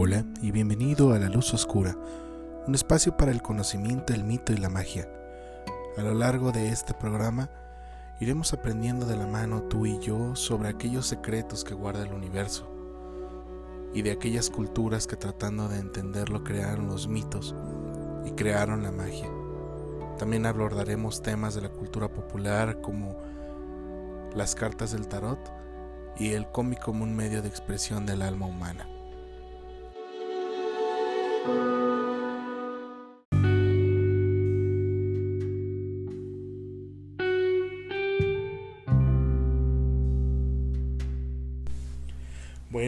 Hola y bienvenido a La Luz Oscura, un espacio para el conocimiento, el mito y la magia. A lo largo de este programa iremos aprendiendo de la mano tú y yo sobre aquellos secretos que guarda el universo y de aquellas culturas que tratando de entenderlo crearon los mitos y crearon la magia. También abordaremos temas de la cultura popular como las cartas del tarot y el cómic como un medio de expresión del alma humana.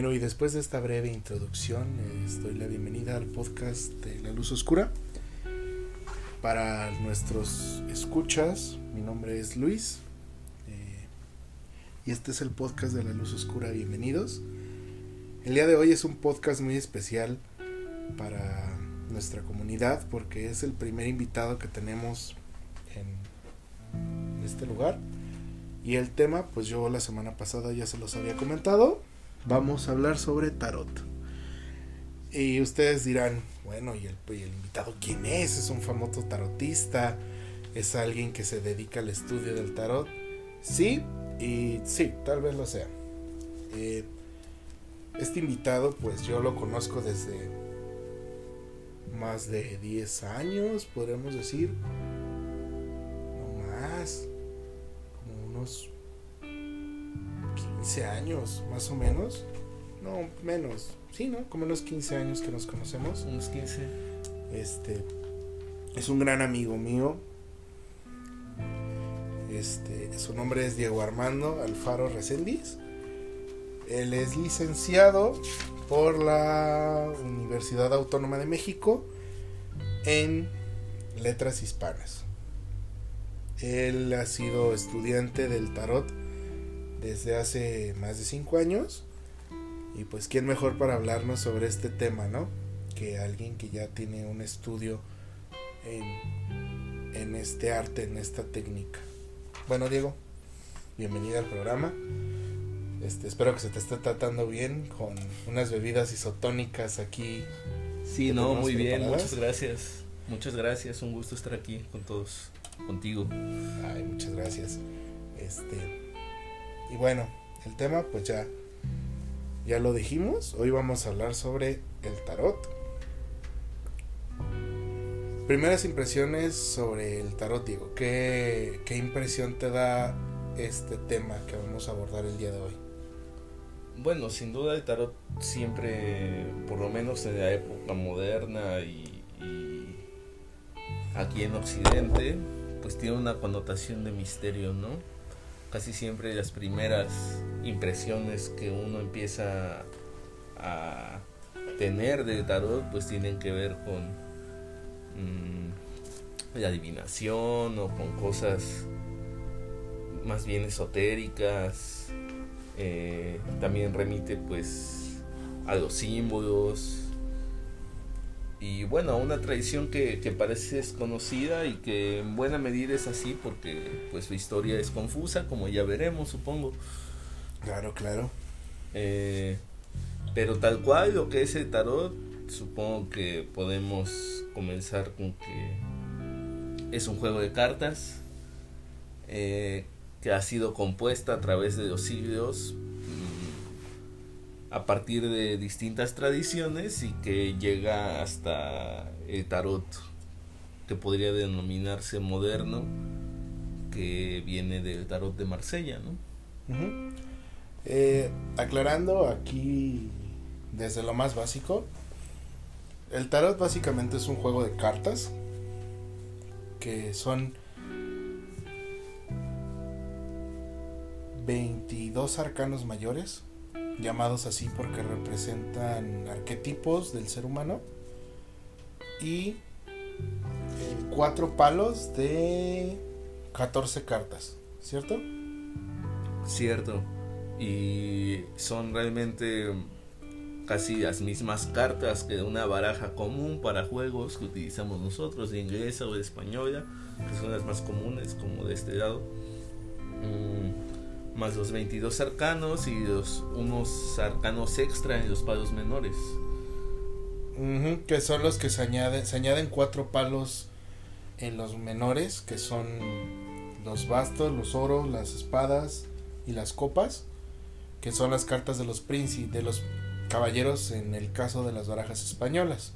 Bueno, y después de esta breve introducción, les doy la bienvenida al podcast de La Luz Oscura. Para nuestros escuchas, mi nombre es Luis eh, y este es el podcast de La Luz Oscura. Bienvenidos. El día de hoy es un podcast muy especial para nuestra comunidad porque es el primer invitado que tenemos en este lugar. Y el tema, pues yo la semana pasada ya se los había comentado. Vamos a hablar sobre tarot. Y ustedes dirán, bueno, ¿y el, invitado quién es? ¿Es un famoso tarotista? ¿Es alguien que se dedica al estudio del tarot? Sí, y sí, tal vez lo sea. Eh, este invitado, pues yo lo conozco desde más de 10 años, podríamos decir. 15 años, más o menos. No, menos. Sí, ¿no? Como unos 15 años que nos conocemos. Unos 15. Este. Es un gran amigo mío. Este. Su nombre es Diego Armando Alfaro Reséndiz. Él es licenciado por la Universidad Autónoma de México en letras hispanas. Él ha sido estudiante del tarot desde hace más de 5 años. Y pues quién mejor para hablarnos sobre este tema, ¿no? Que alguien que ya tiene un estudio en, en este arte, en esta técnica. Bueno, Diego, bienvenida al programa. Este, espero que se te esté tratando bien con unas bebidas isotónicas aquí. Sí, no, muy bien, muchas gracias. Muchas gracias, un gusto estar aquí con todos, contigo. Ay, muchas gracias. Este, y bueno, el tema pues ya ya lo dijimos, hoy vamos a hablar sobre el tarot. Primeras impresiones sobre el tarot, Diego. ¿Qué, ¿Qué impresión te da este tema que vamos a abordar el día de hoy? Bueno, sin duda el tarot siempre, por lo menos en la época moderna y, y aquí en Occidente, pues tiene una connotación de misterio, ¿no? Casi siempre las primeras impresiones que uno empieza a tener de tarot, pues tienen que ver con mmm, la adivinación o con cosas más bien esotéricas, eh, también remite pues a los símbolos y bueno, una tradición que, que, parece desconocida y que en buena medida es así porque pues su historia es confusa, como ya veremos, supongo. Claro, claro. Eh, pero tal cual lo que es el tarot, supongo que podemos comenzar con que es un juego de cartas eh, que ha sido compuesta a través de los siglos a partir de distintas tradiciones y que llega hasta el tarot que podría denominarse moderno que viene del tarot de Marsella, ¿no? Eh, aclarando aquí desde lo más básico, el tarot básicamente es un juego de cartas que son 22 arcanos mayores llamados así porque representan arquetipos del ser humano y cuatro palos de 14 cartas, ¿cierto? Cierto. Y son realmente casi las mismas cartas que una baraja común para juegos que utilizamos nosotros, de inglesa o española, que son las más comunes como de este lado. Mm más los 22 arcanos y unos arcanos extra en los palos menores. Que son los que se añaden, se añaden cuatro palos en los menores, que son los bastos, los oros, las espadas y las copas, que son las cartas de los príncipes, de los caballeros en el caso de las barajas españolas.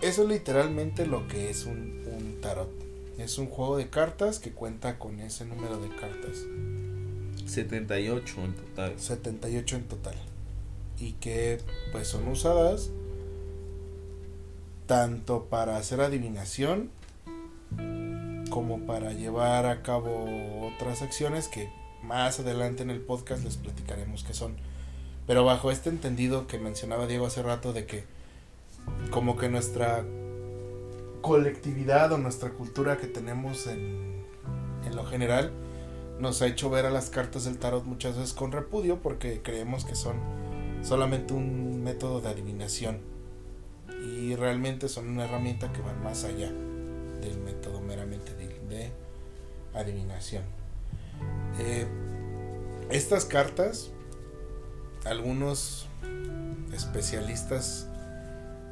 Eso es literalmente lo que es un, un tarot. Es un juego de cartas que cuenta con ese número de cartas. 78 en total. 78 en total. Y que pues son usadas tanto para hacer adivinación como para llevar a cabo otras acciones que más adelante en el podcast les platicaremos qué son. Pero bajo este entendido que mencionaba Diego hace rato de que como que nuestra colectividad o nuestra cultura que tenemos en, en lo general nos ha hecho ver a las cartas del tarot muchas veces con repudio porque creemos que son solamente un método de adivinación y realmente son una herramienta que va más allá del método meramente de, de adivinación. Eh, estas cartas, algunos especialistas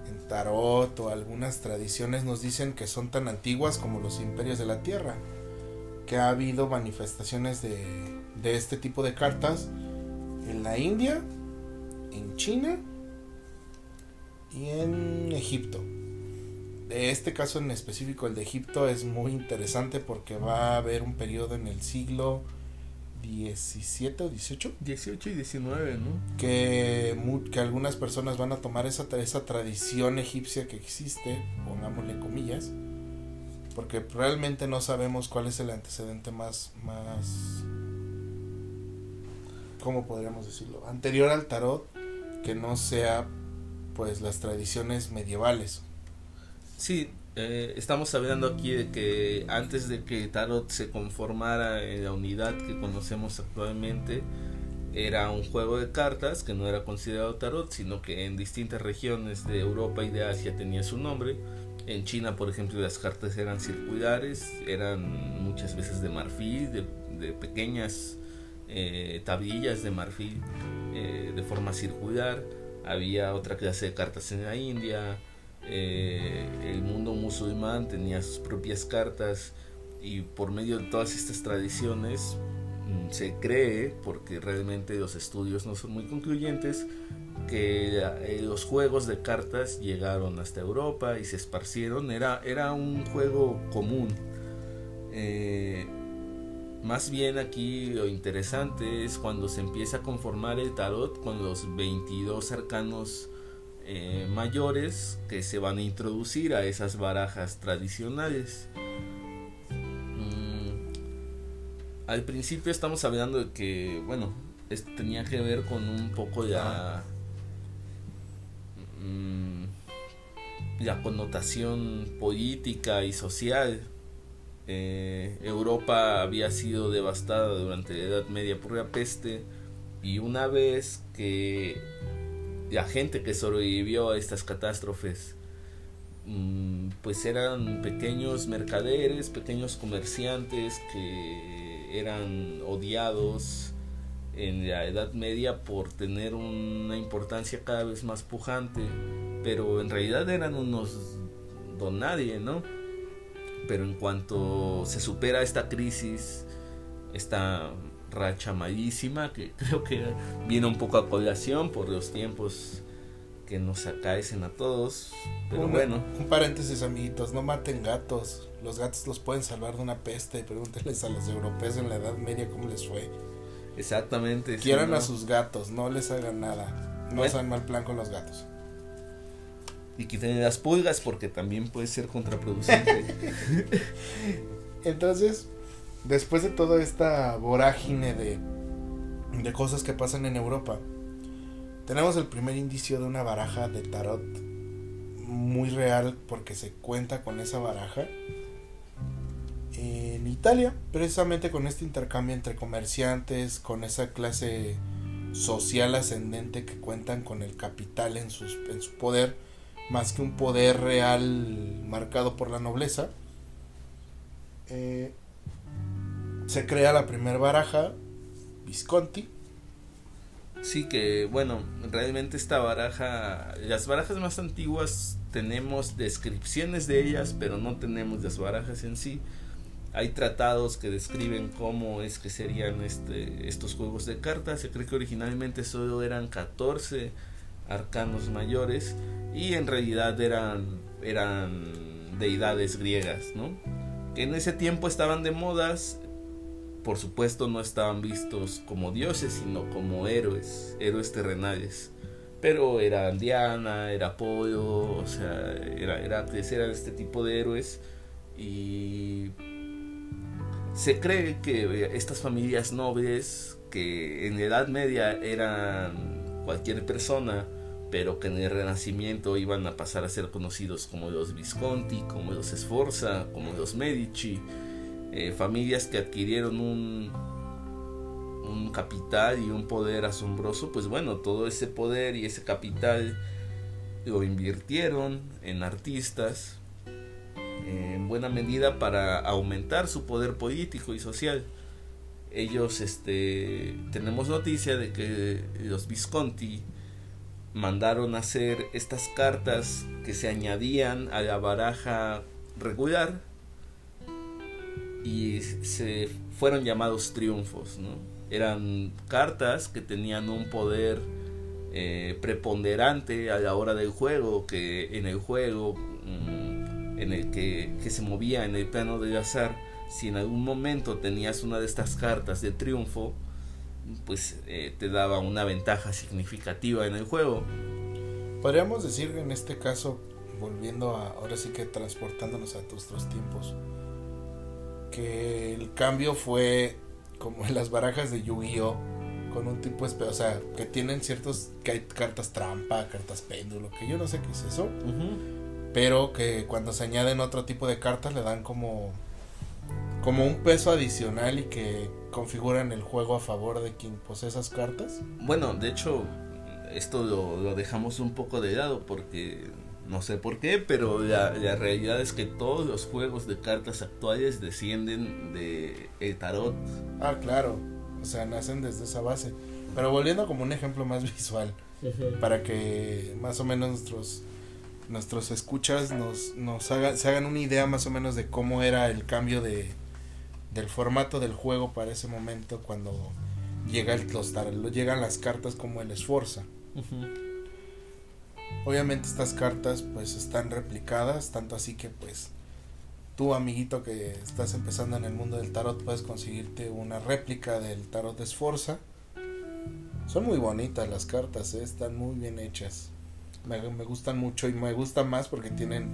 en tarot o algunas tradiciones nos dicen que son tan antiguas como los imperios de la tierra, que ha habido manifestaciones de, de este tipo de cartas en la India, en China y en Egipto. De este caso en específico, el de Egipto, es muy interesante porque va a haber un periodo en el siglo 17 o 18 18 y 19, ¿no? que, que algunas personas van a tomar esa, esa tradición egipcia que existe, pongámosle comillas, porque realmente no sabemos cuál es el antecedente más, más, ¿cómo podríamos decirlo? Anterior al tarot, que no sea pues las tradiciones medievales. Sí, eh, estamos hablando aquí de que antes de que Tarot se conformara en la unidad que conocemos actualmente, era un juego de cartas que no era considerado Tarot, sino que en distintas regiones de Europa y de Asia tenía su nombre. En China, por ejemplo, las cartas eran circulares, eran muchas veces de marfil, de, pequeñas eh, tablillas de marfil eh, de forma circular. Había otra clase de cartas en la India, eh, el mundo musulmán tenía sus propias cartas y por medio de todas estas tradiciones mm, se cree, porque realmente los estudios no son muy concluyentes, que eh, los juegos de cartas llegaron hasta Europa y se esparcieron. Era, era un juego común. Eh, más bien aquí lo interesante es cuando se empieza a conformar el tarot con los 22 arcanos eh, mayores que se van a introducir a esas barajas tradicionales. Mm, al principio estamos hablando de que, bueno, esto tenía que ver con un poco la, mm, la connotación política y social. Eh, Europa había sido devastada durante la Edad Media por la peste y una vez que la gente que sobrevivió a estas catástrofes mm, pues eran pequeños mercaderes, pequeños comerciantes que eran odiados en la Edad Media por tener una importancia cada vez más pujante, pero en realidad eran unos don nadie, ¿no? Pero en cuanto se supera esta crisis, esta racha malísima que creo que viene un poco a colación por los tiempos que nos acaecen a todos. Pero Un- bueno, Un paréntesis, amiguitos, no maten gatos. Los gatos los pueden salvar de una peste. Pregúntenles a los europeos en la Edad Media cómo les fue. Exactamente. sí, Quieran ¿no? a sus gatos, no les hagan nada. No Bueno. sean mal plan con los gatos. Y quiten las pulgas porque también puede ser contraproducente. Entonces, después de toda esta vorágine de, de cosas que pasan en Europa, tenemos el primer indicio de una baraja de tarot muy real porque se cuenta con esa baraja Italia, precisamente con este intercambio entre comerciantes, con esa clase social ascendente que cuentan con el capital en, en su poder, más que un poder real marcado por la nobleza. Eh, se crea la primera baraja, Visconti, Sí, que bueno, realmente esta baraja, las barajas más antiguas tenemos descripciones de ellas, pero no tenemos las barajas en sí. Hay tratados que describen cómo es que serían este, estos juegos de cartas. Se cree que originalmente solo eran 14 arcanos mayores y en realidad eran, eran deidades griegas, ¿no? Que en ese tiempo estaban de modas, por supuesto no estaban vistos como dioses, sino como héroes, héroes terrenales. Pero era Diana, era Apolo, o sea, era Heracles, eran este tipo de héroes. Y se cree que estas familias nobles, que en la Edad Media eran cualquier persona, pero que en el Renacimiento iban a pasar a ser conocidos como los Visconti, como los Sforza, como los Medici, eh, familias que adquirieron un, un capital y un poder asombroso, pues bueno, todo ese poder y ese capital lo invirtieron en artistas, en buena medida para aumentar su poder político y social. Ellos, este, tenemos noticia de que los Visconti mandaron hacer estas cartas que se añadían a la baraja regular y se fueron llamados triunfos, ¿no? Eran cartas que tenían un poder eh, preponderante a la hora del juego, que en el juego mm, en el que, que se movía en el plano del azar, si en algún momento tenías una de estas cartas de triunfo, pues eh, te daba una ventaja significativa en el juego. Podríamos decir en este caso, volviendo a, ahora sí que transportándonos a nuestros tiempos, que el cambio fue como en las barajas de Yu-Gi-Oh! con un tipo de... O sea, que tienen ciertos... que hay cartas trampa, cartas péndulo, que yo no sé qué es eso. Pero que cuando se añaden otro tipo de cartas le dan como... como un peso adicional y que configuran el juego a favor de quien posee esas cartas. Bueno, de hecho, esto lo, lo dejamos un poco de lado porque no sé por qué, pero la, realidad es que todos los juegos de cartas actuales descienden de el tarot. Ah, claro. O sea, nacen desde esa base. Pero volviendo como un ejemplo más visual, para que más o menos nuestros nuestros escuchas nos, nos hagan, se hagan una idea más o menos de cómo era el cambio de del formato del juego para ese momento cuando llega el, los, llegan las cartas como el esforza. Obviamente estas cartas pues están replicadas, tanto así que pues tú amiguito que estás empezando en el mundo del tarot puedes conseguirte una réplica del tarot de Esforza. Son muy bonitas las cartas, ¿eh? están muy bien hechas. Me, me, gustan mucho y me gustan más porque tienen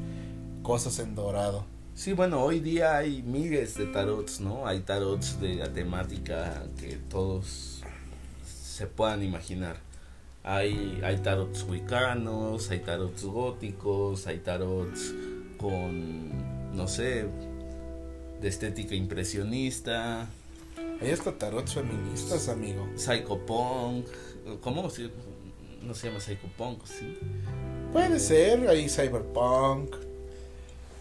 cosas en dorado. Sí, bueno, hoy día hay miles de tarots, ¿no? Hay tarots de la temática que todos se puedan imaginar. Hay, hay tarots wicanos, hay tarots góticos, hay tarots con, no sé, de estética impresionista. Hay hasta tarots feministas, amigo. Psychopunk, ¿cómo? No se llama psychopunk, ¿sí? Puede ser, hay cyberpunk.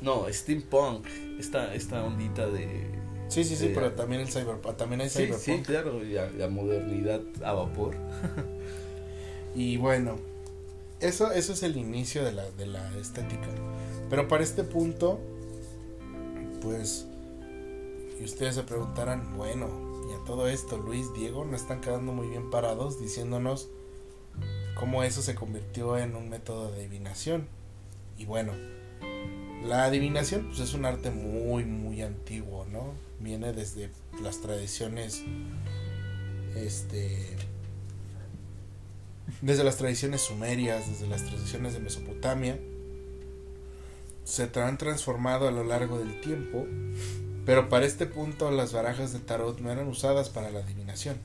No, steampunk, esta, esta ondita de... Sí, sí, sí, pero también el cyberpunk, también hay cyberpunk. Sí, claro, la modernidad a vapor. Y bueno, eso, eso es el inicio de la, de la estética. Pero para este punto, pues, y ustedes se preguntarán, bueno, y a todo esto, Luis, Diego, no están quedando muy bien parados diciéndonos cómo eso se convirtió en un método de adivinación. Y bueno, la adivinación pues es un arte muy muy antiguo, ¿no? Viene desde las tradiciones este desde las tradiciones sumerias, desde las tradiciones de Mesopotamia, se han transformado a lo largo del tiempo, pero para este punto las barajas de tarot no eran usadas para la adivinación.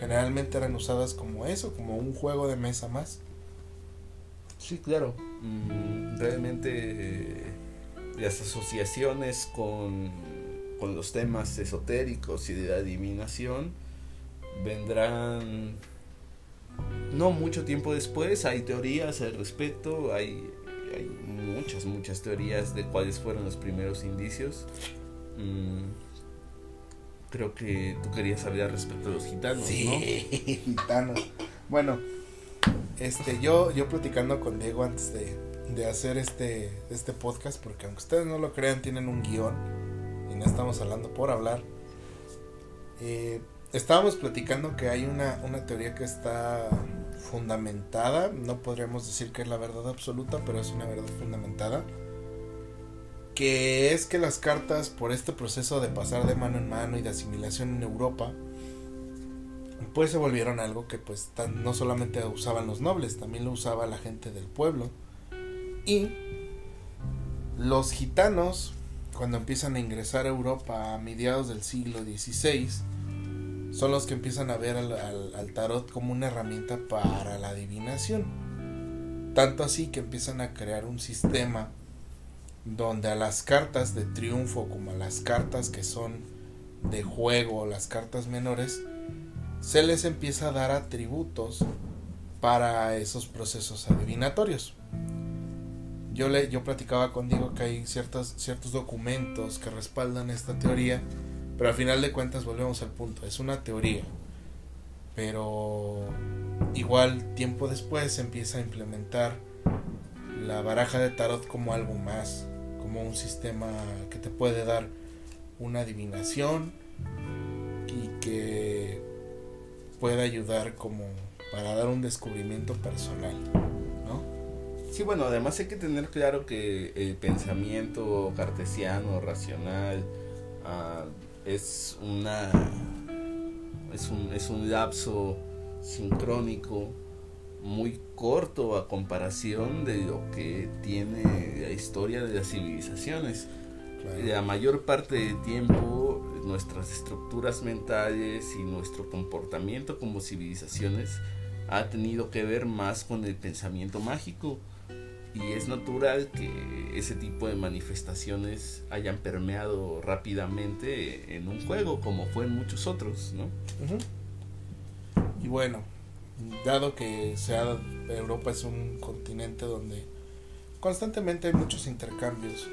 Generalmente eran usadas como eso, como un juego de mesa más. Sí, claro. Mm, realmente eh, las asociaciones con, con los temas esotéricos y de adivinación vendrán no mucho tiempo después hay teorías al respecto, hay, hay muchas, muchas teorías de cuáles fueron los primeros indicios. Mm. Creo que tú querías saber respecto a los gitanos, sí, gitanos. Bueno, este, yo, yo platicando con Diego antes de, de hacer este, este podcast, porque aunque ustedes no lo crean, tienen un guion y no estamos hablando por hablar. Eh, estábamos platicando que hay una, una teoría que está fundamentada, no podríamos decir que es la verdad absoluta, pero es una verdad fundamentada, que es que las cartas por este proceso de pasar de mano en mano y de asimilación en Europa, pues se volvieron algo que pues no solamente usaban los nobles, también lo usaba la gente del pueblo. Y los gitanos, cuando empiezan a ingresar a Europa a mediados del siglo XVI, son los que empiezan a ver al, tarot como una herramienta para la adivinación. Tanto así que empiezan a crear un sistema donde a las cartas de triunfo como a las cartas que son de juego, las cartas menores, se les empieza a dar atributos para esos procesos adivinatorios. Yo, le, yo platicaba contigo que hay ciertos, ciertos documentos que respaldan esta teoría pero al final de cuentas volvemos al punto, es una teoría. Pero igual tiempo después se empieza a implementar la baraja de tarot como algo más, como un sistema que te puede dar una adivinación y que puede ayudar como para dar un descubrimiento personal, ¿no? Sí, bueno, además hay que tener claro que el pensamiento cartesiano, racional, ah, es una es un, es un lapso sincrónico muy corto a comparación de lo que tiene la historia de las civilizaciones. La mayor parte del tiempo nuestras estructuras mentales y nuestro comportamiento como civilizaciones ha tenido que ver más con el pensamiento mágico y es natural que ese tipo de manifestaciones hayan permeado rápidamente en un juego como fue en muchos otros, ¿no? Y bueno, dado que Europa es un continente donde constantemente hay muchos intercambios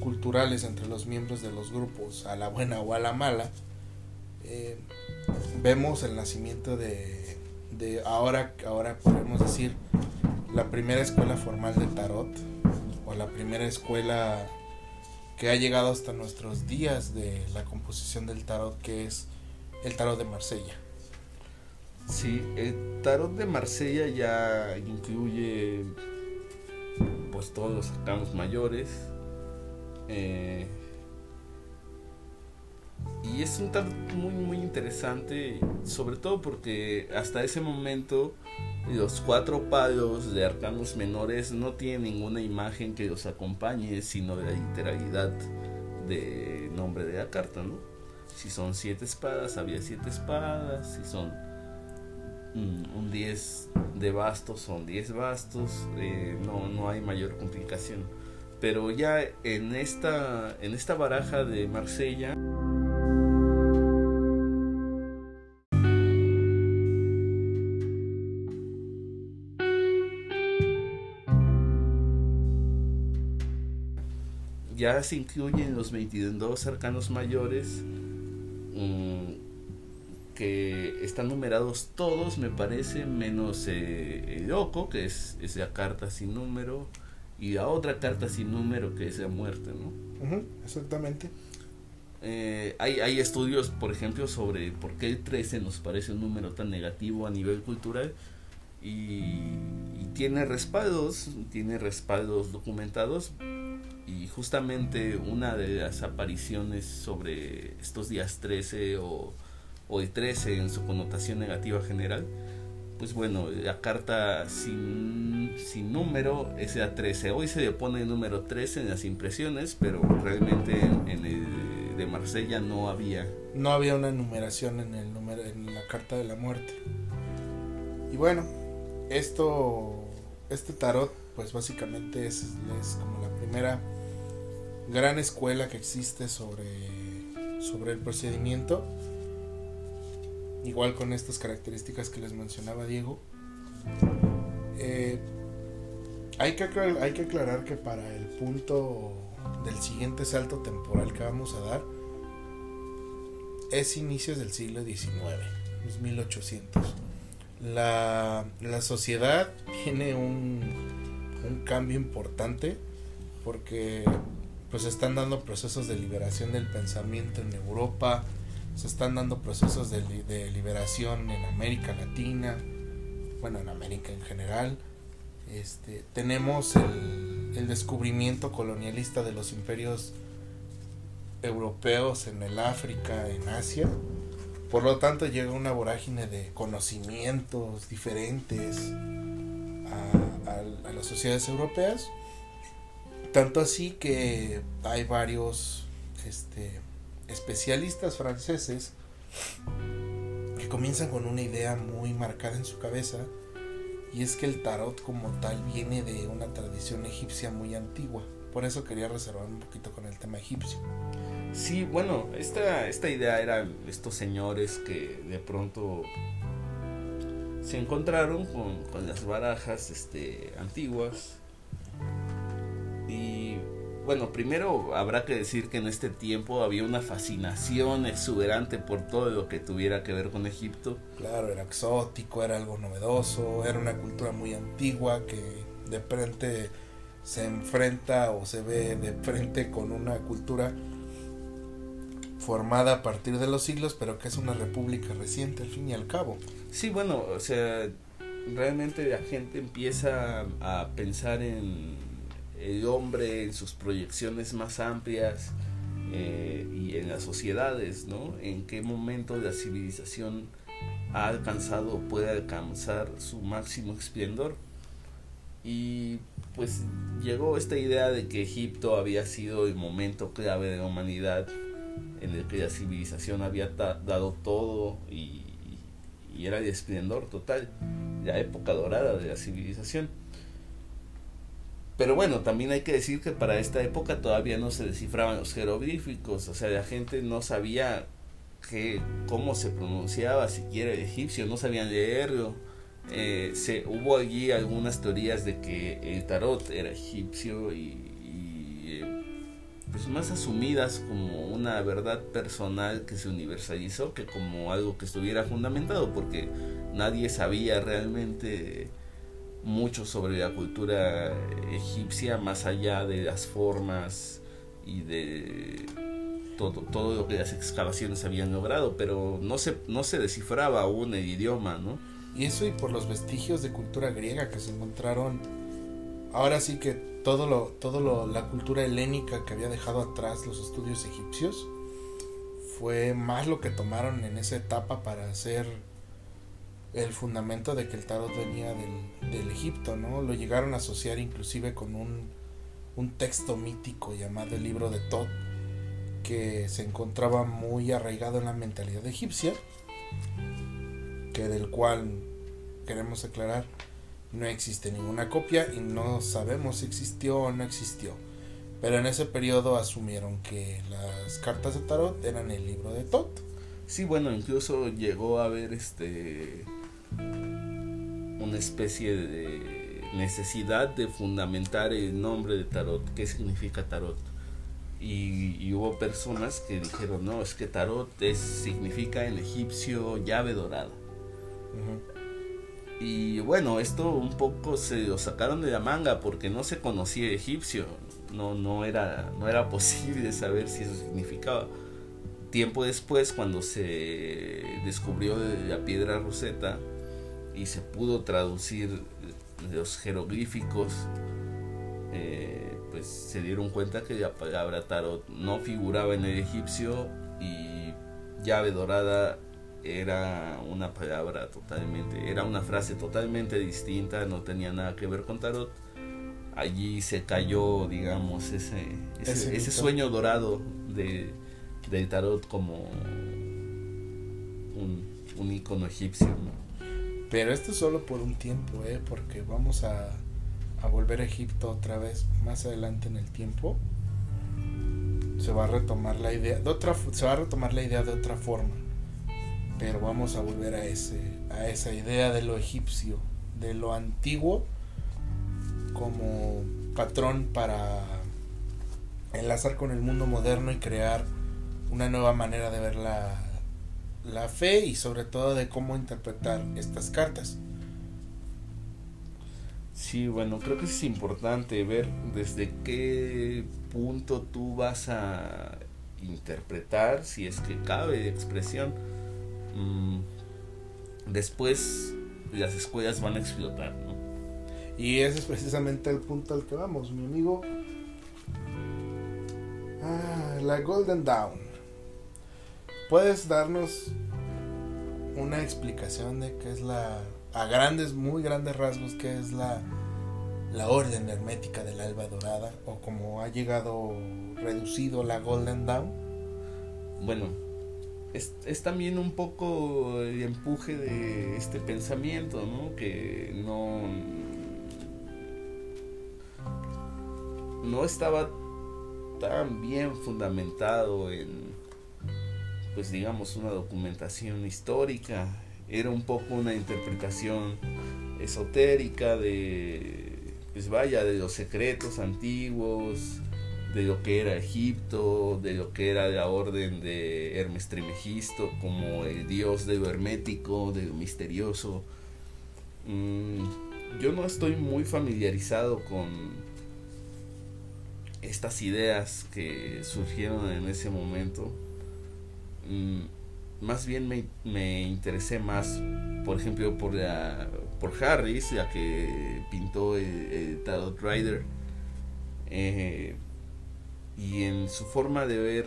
culturales entre los miembros de los grupos, a la buena o a la mala, eh, vemos el nacimiento de, de ahora, ahora podemos decir, la primera escuela formal de tarot o la primera escuela que ha llegado hasta nuestros días de la composición del tarot que es el tarot de Marsella. Sí, el tarot de Marsella ya incluye pues todos los arcanos mayores. Eh, y es un tarot muy muy interesante, sobre todo porque hasta ese momento los cuatro palos de arcanos menores no tienen ninguna imagen que los acompañe, sino de la literalidad de nombre de la carta, ¿no? Si son siete espadas, había siete espadas, si son un 10 de bastos, son 10 bastos, eh, no, no hay mayor complicación. Pero ya en esta, en esta baraja de Marsella... ya se incluyen los 22 arcanos mayores mm, que están numerados todos, me parece, menos eh, el loco, que es, esa carta sin número, y la otra carta sin número, que es la muerte, ¿no? exactamente. Eh, hay, hay estudios, por ejemplo, sobre por qué el 13 nos parece un número tan negativo a nivel cultural. Y, y tiene respaldos, tiene respaldos documentados, y justamente una de las apariciones sobre estos días 13 o, o el 13 en su connotación negativa general, pues bueno, la carta sin, sin número es la 13. Hoy se le pone el número 13 en las impresiones, pero realmente en, el de Marsella no había. No había una numeración en, el número, en la carta de la muerte. Y bueno, esto, este tarot, pues básicamente es, es como la primera gran escuela que existe sobre, sobre el procedimiento. Igual con estas características que les mencionaba Diego. Eh, hay, que aclarar, hay que aclarar que para el punto del siguiente salto temporal que vamos a dar, es inicios del siglo XIX, es 1800. La, la sociedad tiene un, un cambio importante porque pues están dando procesos de liberación del pensamiento en Europa, se están dando procesos de, liberación en América Latina, bueno, en América en general. Este, tenemos el, descubrimiento colonialista de los imperios europeos en el África, en Asia. Por lo tanto, llega una vorágine de conocimientos diferentes a, a, a, las sociedades europeas. Tanto así que hay varios este, especialistas franceses que comienzan con una idea muy marcada en su cabeza y es que el tarot como tal viene de una tradición egipcia muy antigua. Por eso quería reservar un poquito con el tema egipcio. Sí, bueno, esta, esta idea era estos señores que de pronto se encontraron con, con las barajas este, antiguas. Bueno, primero habrá que decir que en este tiempo había una fascinación exuberante por todo lo que tuviera que ver con Egipto. Claro, era exótico, era algo novedoso, era una cultura muy antigua que de frente se enfrenta o se ve de frente con una cultura formada a partir de los siglos, pero que es una república reciente al fin y al cabo. Sí, bueno, o sea, realmente la gente empieza a pensar en el hombre, en sus proyecciones más amplias eh, y en las sociedades, ¿no? En qué momento la civilización ha alcanzado o puede alcanzar su máximo esplendor. Y pues llegó esta idea de que Egipto había sido el momento clave de la humanidad en el que la civilización había dado todo y, y, era de esplendor total, la época dorada de la civilización. Pero bueno, también hay que decir que para esta época todavía no se descifraban los jeroglíficos, o sea, la gente no sabía que, cómo se pronunciaba siquiera el egipcio, no sabían leerlo. Eh, se, hubo allí algunas teorías de que el tarot era egipcio y, pues más asumidas como una verdad personal que se universalizó que como algo que estuviera fundamentado porque nadie sabía realmente mucho sobre la cultura egipcia más allá de las formas y de todo, todo lo que las excavaciones habían logrado, pero no se, no se descifraba aún el idioma, ¿no? Y eso y por los vestigios de cultura griega que se encontraron, ahora sí que todo lo, todo lo, la cultura helénica que había dejado atrás los estudios egipcios fue más lo que tomaron en esa etapa para hacer el fundamento de que el tarot venía del, del Egipto, ¿no? Lo llegaron a asociar inclusive con un, un texto mítico llamado el libro de Tot, que se encontraba muy arraigado en la mentalidad egipcia, que del cual queremos aclarar no existe ninguna copia y no sabemos si existió o no existió. Pero en ese periodo asumieron que las cartas de tarot eran el libro de Tot. Sí, bueno, incluso llegó a haber este una especie de necesidad de fundamentar el nombre de tarot, qué significa tarot. Y, y, hubo personas que dijeron, no, es que tarot es, significa en egipcio llave dorada. Uh -huh. Y bueno, esto un poco se lo sacaron de la manga porque no se conocía egipcio, no, no, era, no era posible saber si eso significaba. Tiempo después, cuando se descubrió la piedra roseta, y se pudo traducir los jeroglíficos, eh, pues se dieron cuenta que la palabra tarot no figuraba en el egipcio y llave dorada era una palabra totalmente, era una frase totalmente distinta, no tenía nada que ver con tarot. Allí se cayó, digamos, ese, ese, sueño dorado de, del tarot como un, un icono egipcio. ¿no? Pero esto es solo por un tiempo, ¿eh? Porque vamos a, volver a Egipto otra vez más adelante en el tiempo. Se va a retomar la idea de otra se va a retomar la idea de otra forma. Pero vamos a volver a ese a esa idea de lo egipcio, de lo antiguo como patrón para enlazar con el mundo moderno y crear una nueva manera de ver la, la fe y sobre todo de cómo interpretar estas cartas. Sí, bueno, creo que es importante ver desde qué punto tú vas a interpretar, si es que cabe expresión. Mm, después las escuelas van a explotar, ¿no? Y ese es precisamente el punto al que vamos, mi amigo. Ah, la Golden Dawn. ¿Puedes darnos una explicación de qué es la, a grandes, muy grandes rasgos, qué es la, la orden hermética del alba dorada o como ha llegado reducido la Golden Dawn? Bueno, es, es, también un poco el empuje de este pensamiento, ¿no? Que no, no estaba tan bien fundamentado en, pues digamos, una documentación histórica. Era un poco una interpretación esotérica de, pues vaya, de los secretos antiguos, de lo que era Egipto, de lo que era la orden de Hermes Trimegisto como el dios de lo hermético, de lo misterioso. Mm, yo no estoy muy familiarizado con estas ideas que surgieron en ese momento, más bien me, me, interesé más, por ejemplo, por, la, por Harris, la que pintó el, Tarot Rider, eh, y en su forma de ver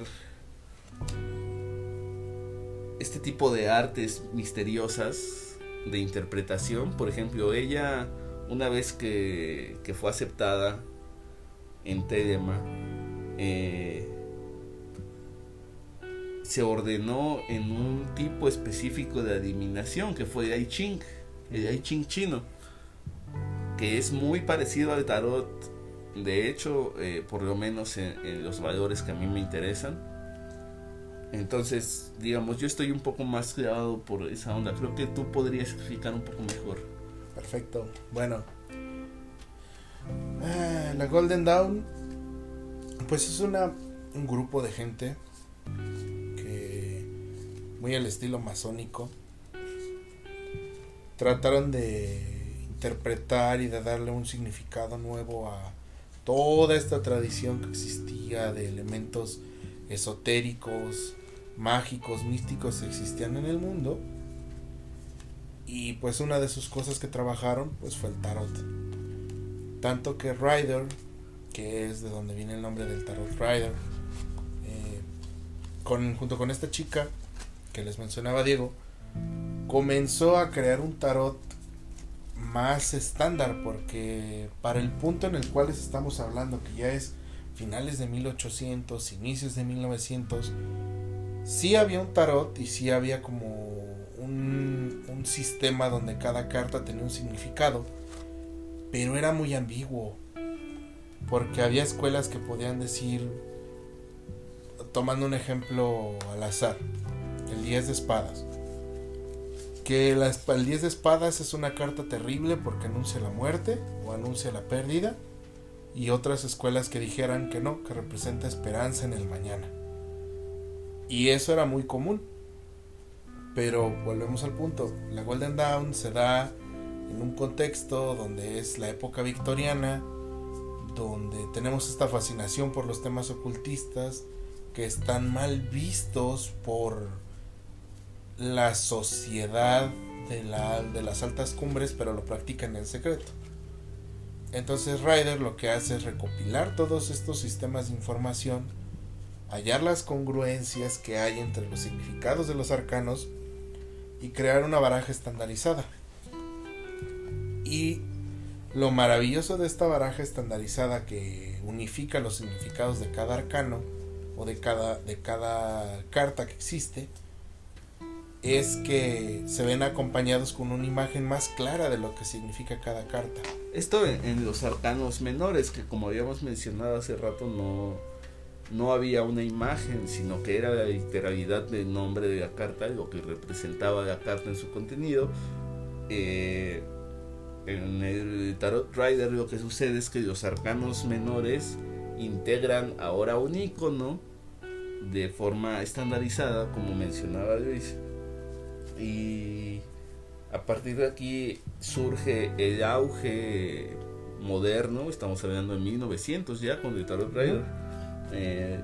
este tipo de artes misteriosas de interpretación, por ejemplo, ella, una vez que, que fue aceptada, en Telema eh, se ordenó en un tipo específico de adivinación que fue el I Ching, el I Ching chino, que es muy parecido al tarot, de hecho, eh, por lo menos en, los valores que a mí me interesan. Entonces, digamos, yo estoy un poco más creado por esa onda. Creo que tú podrías explicar un poco mejor. Perfecto. Bueno, Ah, la Golden Dawn, pues es una, un grupo de gente muy al estilo masónico, trataron de interpretar y de darle un significado nuevo a toda esta tradición que existía de elementos esotéricos, mágicos, místicos que existían en el mundo. Y pues una de sus cosas que trabajaron pues fue el tarot. Tanto que Rider, que es de donde viene el nombre del tarot Rider, eh, con, junto con esta chica que les mencionaba Diego, comenzó a crear un tarot más estándar porque para el punto en el cual les estamos hablando, que ya es finales de 1800, inicios de 1900, sí había un tarot y sí había como un, un sistema donde cada carta tenía un significado pero era muy ambiguo, porque había escuelas que podían decir, tomando un ejemplo al azar, el 10 de espadas, que el 10 de espadas es una carta terrible porque anuncia la muerte o anuncia la pérdida, y otras escuelas que dijeran que no, que representa esperanza en el mañana. Y eso era muy común. Pero volvemos al punto, la Golden Dawn se da en un contexto donde es la época victoriana, donde tenemos esta fascinación por los temas ocultistas que están mal vistos por la sociedad de, la, de las altas cumbres, pero lo practican en secreto. Entonces Ryder lo que hace es recopilar todos estos sistemas de información, hallar las congruencias que hay entre los significados de los arcanos y crear una baraja estandarizada. Y lo maravilloso de esta baraja estandarizada que unifica los significados de cada arcano o de cada, de cada carta que existe es que se ven acompañados con una imagen más clara de lo que significa cada carta. Esto en, los arcanos menores, que como habíamos mencionado hace rato, no, no había una imagen, sino que era la literalidad del nombre de la carta, lo que representaba la carta en su contenido. Eh, en el Tarot Rider lo que sucede es que los arcanos menores integran ahora un icono de forma estandarizada, como mencionaba Luis, Y a partir de aquí surge el auge moderno, estamos hablando de 1900 ya con el Tarot Rider, eh,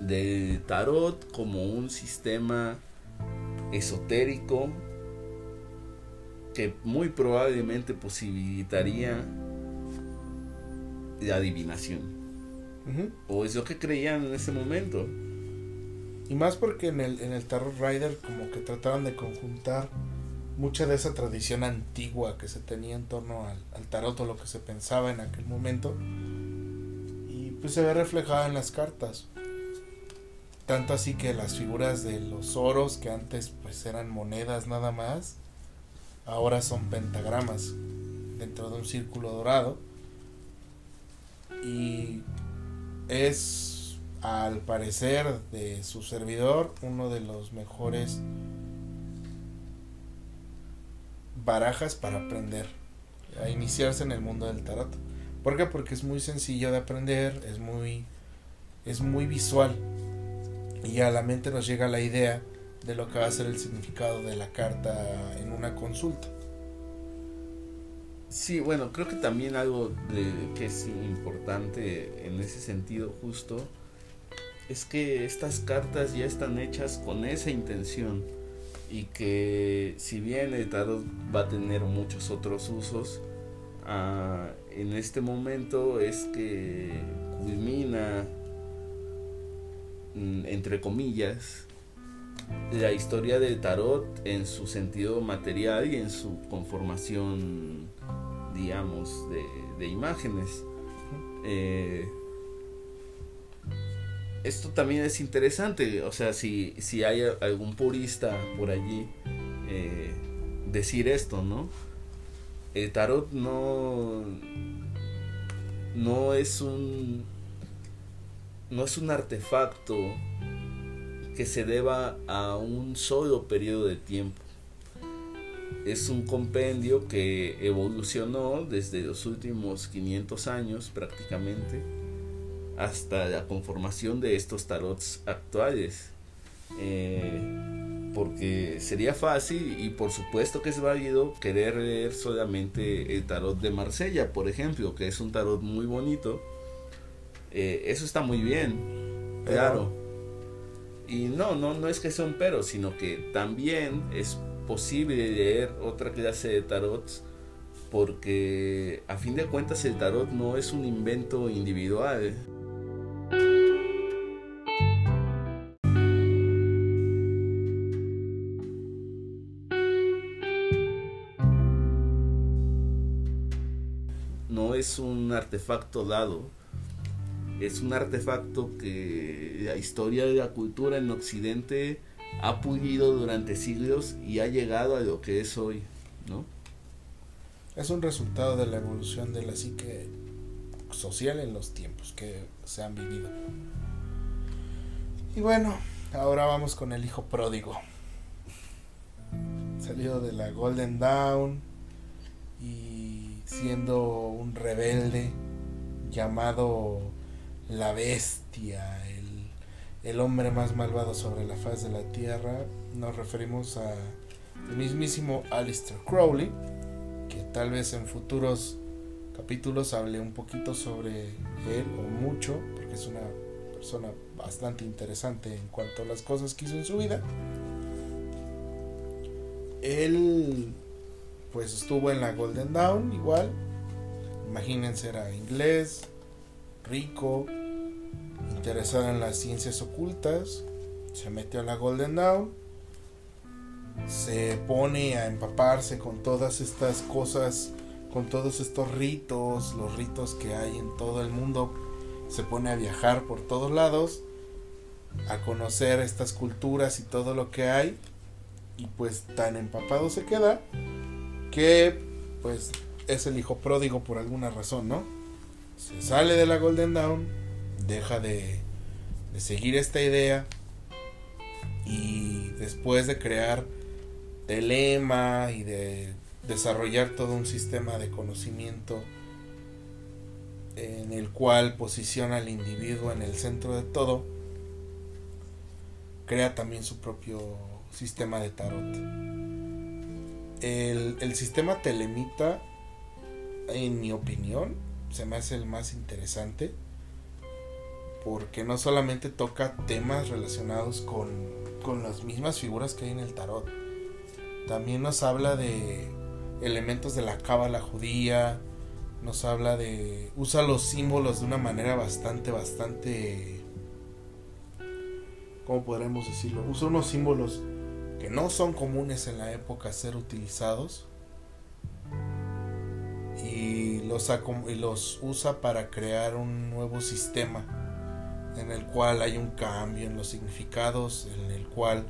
del tarot como un sistema esotérico que muy probablemente posibilitaría la adivinación. O es lo que creían en ese momento. Y más porque en el, en el Tarot Rider como que trataban de conjuntar mucha de esa tradición antigua que se tenía en torno al, al tarot o lo que se pensaba en aquel momento. Y pues se ve reflejada en las cartas. Tanto así que las figuras de los oros que antes pues eran monedas nada más, ahora son pentagramas dentro de un círculo dorado. Y es, al parecer de su servidor, uno de los mejores barajas para aprender a iniciarse en el mundo del tarot. ¿Por qué? Porque es muy sencillo de aprender, es muy es muy visual y a la mente nos llega la idea de lo que va a ser el significado de la carta en una consulta. Sí, bueno, creo que también algo que es importante en ese sentido justo es que estas cartas ya están hechas con esa intención y que si bien el tarot va a tener muchos otros usos, ah, en este momento es que culmina, mm, entre comillas, la historia del tarot en su sentido material y en su conformación digamos, de, imágenes. Eh, esto también es interesante, o sea, si, si hay algún purista por allí, eh, decir esto, ¿no? El tarot no, no es un, no es un artefacto que se deba a un solo periodo de tiempo es un compendio que evolucionó desde los últimos 500 años prácticamente hasta la conformación de estos tarots actuales. Eh, porque sería fácil y por supuesto que es válido querer leer solamente el tarot de Marsella, por ejemplo, que es un tarot muy bonito. Eh, eso está muy bien, claro. Y no, no, no es que sea un pero, sino que también es posible leer otra clase de tarots porque a fin de cuentas el tarot no es un invento individual. Un artefacto dado, es un artefacto que la historia de la cultura en Occidente ha pulido durante siglos y ha llegado a lo que es hoy, ¿no? Es un resultado de la evolución de la psique social en los tiempos que se han vivido. Y bueno, ahora vamos con el hijo pródigo. Salido de la Golden Dawn y siendo un rebelde llamado la bestia, el hombre más malvado sobre la faz de la tierra, nos referimos a el mismísimo Alistair Crowley, que tal vez en futuros capítulos hable un poquito sobre él o mucho, porque es una persona bastante interesante en cuanto a las cosas que hizo en su vida. Él pues estuvo en la Golden Dawn igual. Imagínense, era inglés, rico, interesado en las ciencias ocultas, se metió a la Golden Dawn, se pone a empaparse con todas estas cosas, con todos estos ritos, los ritos que hay en todo el mundo, se pone a viajar por todos lados, a conocer estas culturas y todo lo que hay, y pues tan empapado se queda que pues es el hijo pródigo por alguna razón, ¿no? Se sale de la Golden Dawn, deja de, seguir esta idea y después de crear telema y de desarrollar todo un sistema de conocimiento en el cual posiciona al individuo en el centro de todo, crea también su propio sistema de tarot. El, el sistema telemita, en mi opinión, se me hace el más interesante porque no solamente toca temas relacionados con, con las mismas figuras que hay en el tarot, también nos habla de elementos de la cábala judía, nos habla de usa los símbolos de una manera bastante bastante ¿cómo podremos decirlo? Usa unos símbolos que no son comunes en la época ser utilizados y los, usa para crear un nuevo sistema en el cual hay un cambio en los significados, en el cual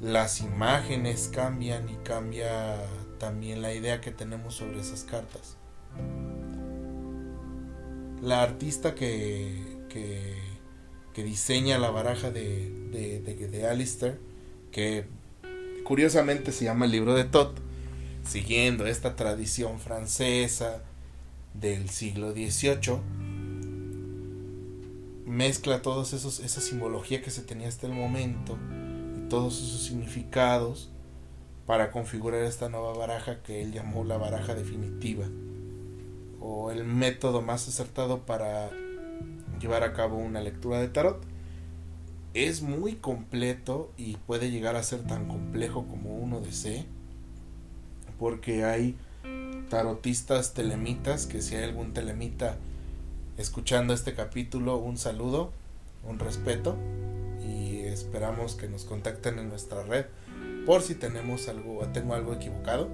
las imágenes cambian y cambia también la idea que tenemos sobre esas cartas. La artista que, que, diseña la baraja de, de, de, Alistair, que curiosamente se llama el libro de Tot, siguiendo esta tradición francesa del siglo XVIII, mezcla esos esa simbología que se tenía hasta el momento y todos esos significados para configurar esta nueva baraja que él llamó la baraja definitiva o el método más acertado para llevar a cabo una lectura de tarot es muy completo y puede llegar a ser tan complejo como uno desee porque hay tarotistas telemitas que si hay algún telemita escuchando este capítulo, un saludo, un respeto y esperamos que nos contacten en nuestra red por si tenemos algo, tengo algo equivocado.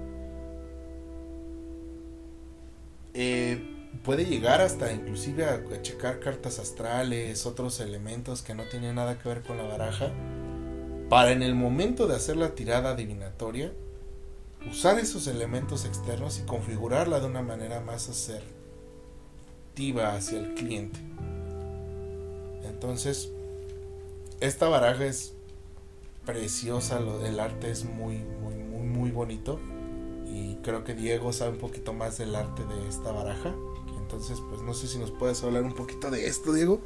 Eh, puede llegar hasta inclusive a, checar cartas astrales, otros elementos que no tienen nada que ver con la baraja, para en el momento de hacer la tirada adivinatoria, usar esos elementos externos y configurarla de una manera más acertada hacia el cliente. Entonces, esta baraja es preciosa, del arte es muy, muy, muy, muy bonito. Y creo que Diego sabe un poquito más del arte de esta baraja. Entonces, pues no sé si nos puedes hablar un poquito de esto, Diego.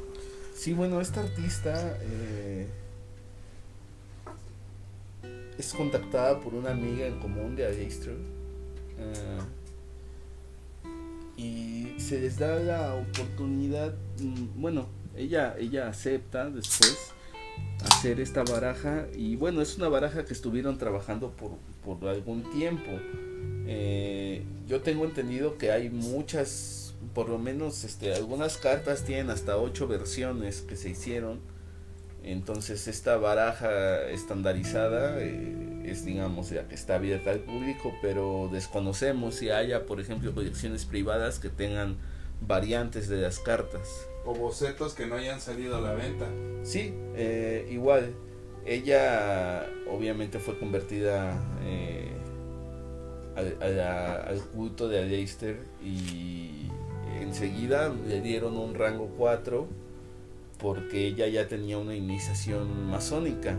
Sí, bueno, esta artista eh, es contactada por una amiga en común de Aleister. Eh, y se les da la oportunidad, mm, bueno, ella, ella acepta después hacer esta baraja y bueno, es una baraja que estuvieron trabajando por, por algún tiempo. Eh, yo tengo entendido que hay muchas, por lo menos este, algunas cartas tienen hasta ocho versiones que se hicieron entonces esta baraja estandarizada eh, es digamos ya que está abierta al público, pero desconocemos si haya por ejemplo colecciones privadas que tengan variantes de las cartas. O bocetos que no hayan salido a la venta. Sí, eh, igual. Ella obviamente fue convertida eh, al, culto de Aleister y enseguida le dieron un rango 4 porque ella ya tenía una iniciación masónica.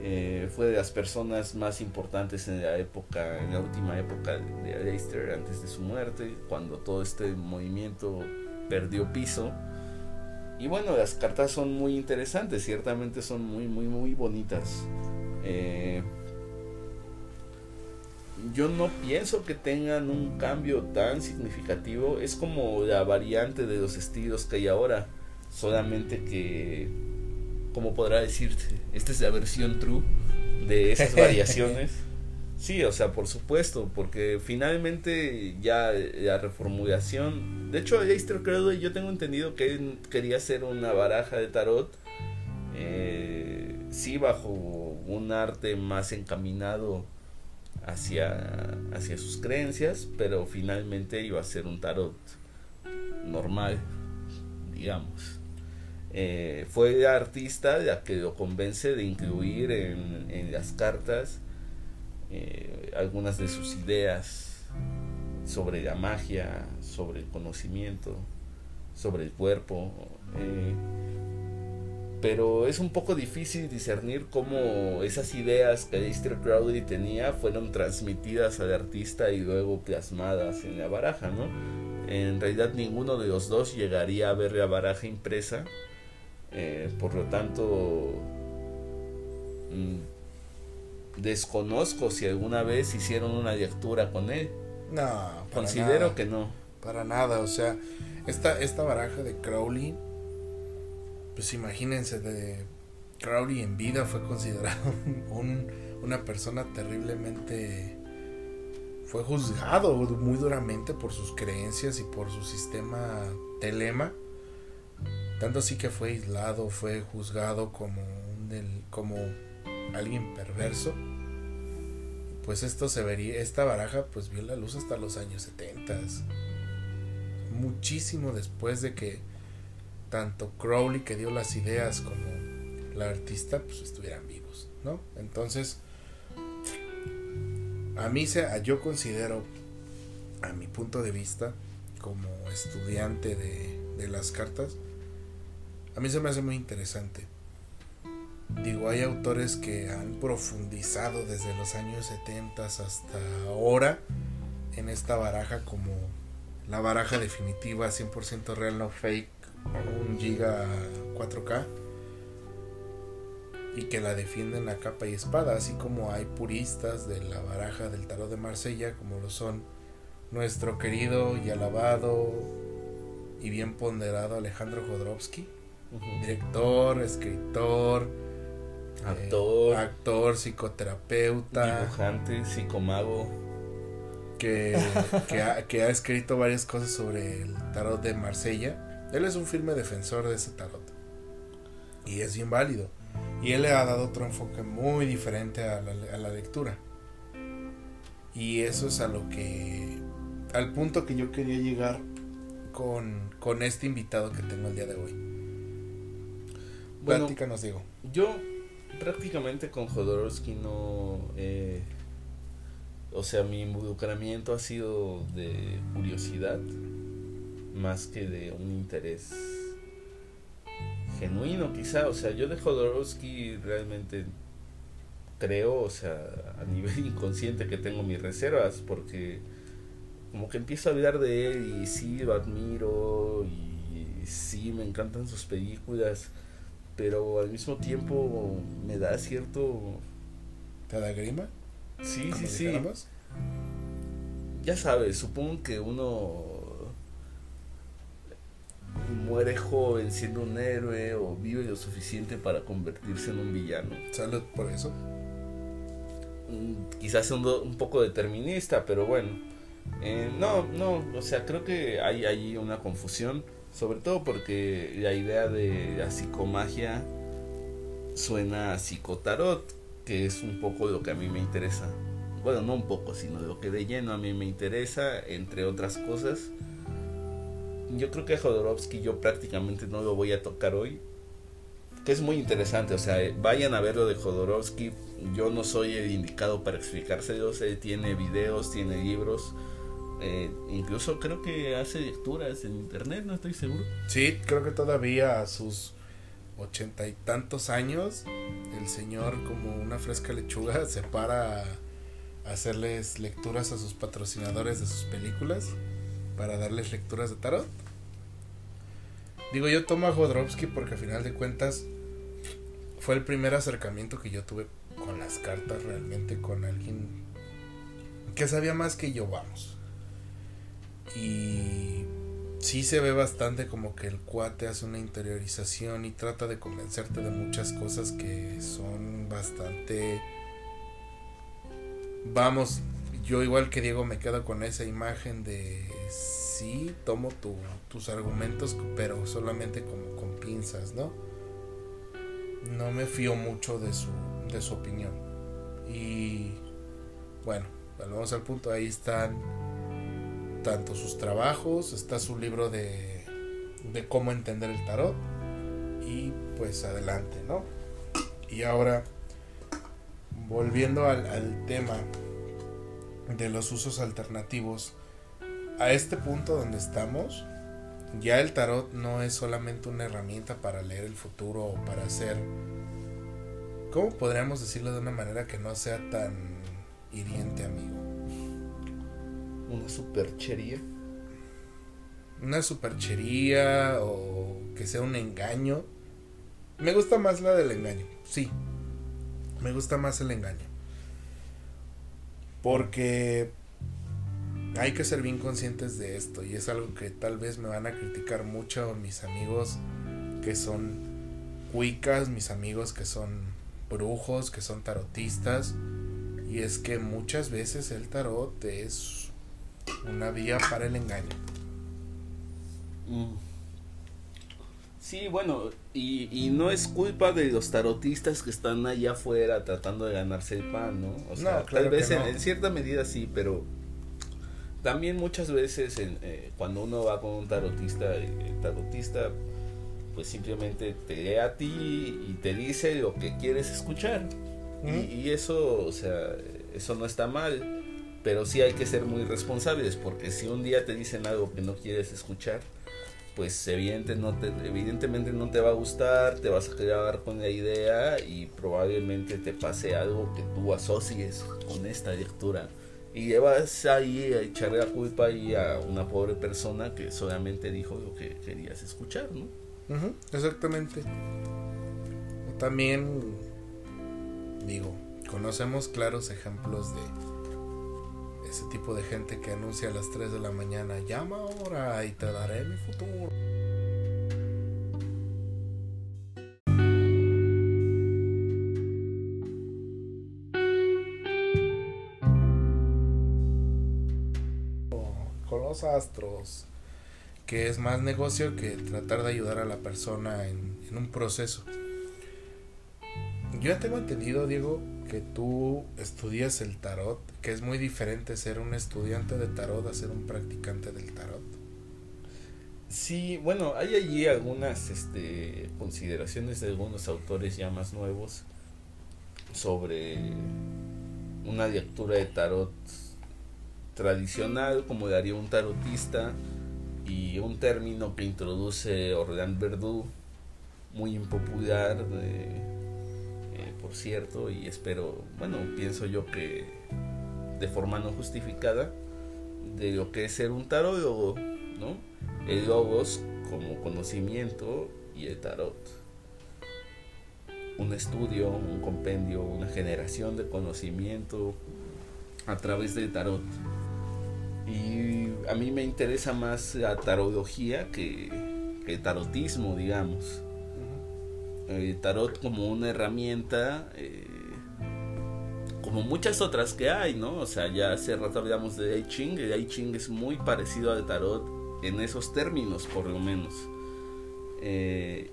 Eh, fue de las personas más importantes en la época, en la última época de Aleister antes de su muerte, cuando todo este movimiento perdió piso. Y bueno, las cartas son muy interesantes, ciertamente son muy, muy, muy bonitas. Eh, yo no pienso que tengan un cambio tan significativo. Es como la variante de los estilos que hay ahora solamente que, como podrá decirse, esta es la versión true de esas variaciones. Sí, o sea, por supuesto, porque finalmente ya la reformulación. De hecho, Leicester Crowley, yo tengo entendido que él quería hacer una baraja de tarot, eh, sí, bajo un arte más encaminado hacia, hacia sus creencias, pero finalmente iba a ser un tarot normal, digamos. Eh, fue la artista la que lo convence de incluir en, las cartas eh, algunas de sus ideas sobre la magia, sobre el conocimiento, sobre el cuerpo. Eh, pero es un poco difícil discernir cómo esas ideas que Aleister Crowley tenía fueron transmitidas al artista y luego plasmadas en la baraja, ¿no? En realidad ninguno de los dos llegaría a ver la baraja impresa, eh, por lo tanto, mm, desconozco si alguna vez hicieron una lectura con él. No, considero que no. Para nada, o sea, esta, esta baraja de Crowley, pues imagínense, de Crowley en vida fue considerado un, una persona terriblemente... Fue juzgado muy duramente por sus creencias y por su sistema telema. Tanto así que fue aislado, fue juzgado como, un, como alguien perverso. Pues esto se vería, esta baraja pues vio la luz hasta los años 70. Muchísimo después de que tanto Crowley que dio las ideas como la artista pues estuvieran vivos, ¿no? Entonces, a mí se, yo considero, a mi punto de vista, como estudiante de, de las cartas, a mí se me hace muy interesante. Digo, hay autores que han profundizado desde los años 70 hasta ahora en esta baraja como la baraja definitiva 100% real no fake, un giga 4K y que la defienden a capa y espada, así como hay puristas de la baraja del tarot de Marsella, como lo son nuestro querido y alabado y bien ponderado Alejandro Jodorowsky, director, escritor, eh, actor, actor, psicoterapeuta, dibujante, psicomago, que, que, ha, que ha escrito varias cosas sobre el tarot de Marsella. Él es un firme defensor de ese tarot y es bien válido. Y él le ha dado otro enfoque muy diferente a la, lectura. Y eso es a lo que. al punto que yo quería llegar con, con este invitado que tengo el día de hoy. Bueno, nos digo. Yo prácticamente con Jodorowsky no. Eh, o sea, mi involucramiento ha sido de curiosidad más que de un interés genuino quizá, o sea, yo de Jodorowsky realmente creo, o sea, a nivel inconsciente que tengo mis reservas porque como que empiezo a hablar de él y sí lo admiro y sí me encantan sus películas, pero al mismo tiempo me da cierto... ¿Te da grima? Sí, sí, sí. Ya sabes, supongo que uno muere joven siendo un héroe o vive lo suficiente para convertirse en un villano. Salud por eso. Mm, quizás un, un poco determinista, pero bueno. Eh, no, no, o sea, creo que hay ahí una confusión, sobre todo porque la idea de la psicomagia suena a psicotarot, que es un poco lo que a mí me interesa. Bueno, no un poco, sino lo que de lleno a mí me interesa, entre otras cosas yo creo que Jodorowsky yo prácticamente no lo voy a tocar hoy. Que es muy interesante, o sea, vayan a ver lo de Jodorowsky. Yo no soy el indicado para explicárselos. Él tiene videos, tiene libros. Eh, incluso creo que hace lecturas en internet, no estoy seguro. Sí, creo que todavía a sus ochenta y tantos años, el señor como una fresca lechuga se para a hacerles lecturas a sus patrocinadores de sus películas para darles lecturas de tarot. Digo, yo tomo a Jodorowsky porque a final de cuentas fue el primer acercamiento que yo tuve con las cartas, realmente con alguien que sabía más que yo, vamos. Y sí se ve bastante como que el cuate hace una interiorización y trata de convencerte de muchas cosas que son bastante... Vamos, yo igual que Diego me quedo con esa imagen de sí tomo tus argumentos, pero solamente como con pinzas, ¿no? No me fío mucho de su, de su opinión. Y bueno, volvemos al punto, ahí están tanto sus trabajos, está su libro de, de cómo entender el tarot y pues adelante, ¿no? Y ahora, volviendo al, al tema de los usos alternativos, a este punto donde estamos, ya el tarot no es solamente una herramienta para leer el futuro o para hacer... ¿Cómo podríamos decirlo de una manera que no sea tan hiriente, amigo? Una superchería. Una superchería o que sea un engaño. Me gusta más la del engaño, sí. Me gusta más el engaño. Porque hay que ser bien conscientes de esto y es algo que tal vez me van a criticar mucho mis amigos que son cuicas, mis amigos que son brujos, que son tarotistas y es que muchas veces el tarot es una vía para el engaño. Mm. Sí, bueno, y, y, no es culpa de los tarotistas que están allá afuera tratando de ganarse el pan, ¿no? O sea, tal vez en, cierta medida sí, pero también muchas veces eh, cuando uno va con un tarotista, el tarotista pues simplemente te lee a ti y te dice lo que quieres escuchar. Y, eso, o sea, eso no está mal, pero sí hay que ser muy responsables porque si un día te dicen algo que no quieres escuchar, pues evidente no te, evidentemente no te va a gustar, te vas a quedar con la idea y probablemente te pase algo que tú asocies con esta lectura y llevas ahí a echarle la culpa ahí a una pobre persona que solamente dijo lo que querías escuchar, ¿no? exactamente. También, digo, conocemos claros ejemplos de ese tipo de gente que anuncia a las 3 de la mañana, llama ahora y te daré mi futuro. Astros, que es más negocio que tratar de ayudar a la persona en, un proceso. Yo ya tengo entendido, Diego, que tú estudias el tarot, que es muy diferente ser un estudiante de tarot a ser un practicante del tarot. Sí, bueno, hay allí algunas este, consideraciones de algunos autores ya más nuevos sobre una lectura de tarot tradicional, como daría un tarotista, y un término que introduce Orlando Verdú, muy impopular, eh, por cierto, y espero, bueno, pienso yo que de forma no justificada, de lo que es ser un tarólogo, ¿no? El logos como conocimiento y el tarot. Un estudio, un compendio, una generación de conocimiento a través del tarot. Y a mí me interesa más la tarología que, el tarotismo, digamos. El tarot como una herramienta, eh, como muchas otras que hay, ¿no? O sea, ya hace rato hablamos de I Ching. El I Ching es muy parecido al tarot en esos términos, por lo menos. Eh,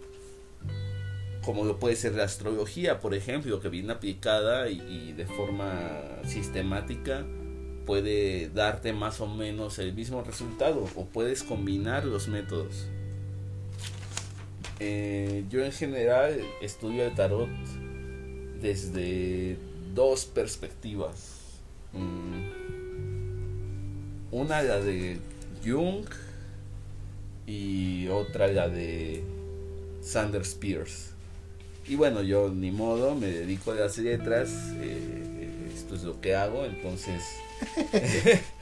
como lo puede ser la astrología, por ejemplo, que viene aplicada y de forma sistemática puede darte más o menos el mismo resultado o puedes combinar los métodos. Eh, yo en general estudio el tarot desde dos perspectivas. Mm, una la de Jung y otra la de Sanders Spears. Y bueno, yo ni modo, me dedico a las letras, eh, esto es lo que hago, entonces